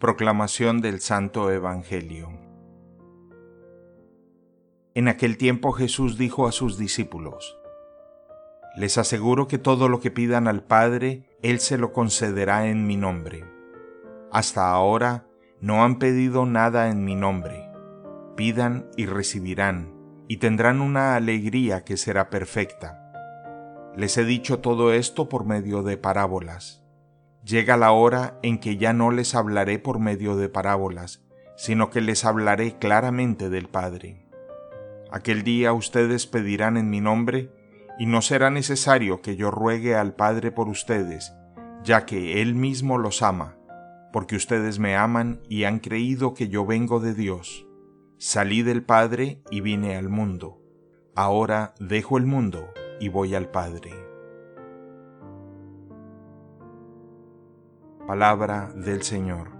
Proclamación del Santo Evangelio. En aquel tiempo Jesús dijo a sus discípulos, Les aseguro que todo lo que pidan al Padre, Él se lo concederá en mi nombre. Hasta ahora no han pedido nada en mi nombre. Pidan y recibirán, y tendrán una alegría que será perfecta. Les he dicho todo esto por medio de parábolas Llega la hora en que ya no les hablaré por medio de parábolas, sino que les hablaré claramente del Padre. Aquel día ustedes pedirán en mi nombre, y no será necesario que yo ruegue al Padre por ustedes, ya que Él mismo los ama, porque ustedes me aman y han creído que yo vengo de Dios. Salí del Padre y vine al mundo. Ahora dejo el mundo y voy al Padre. Palabra del Señor.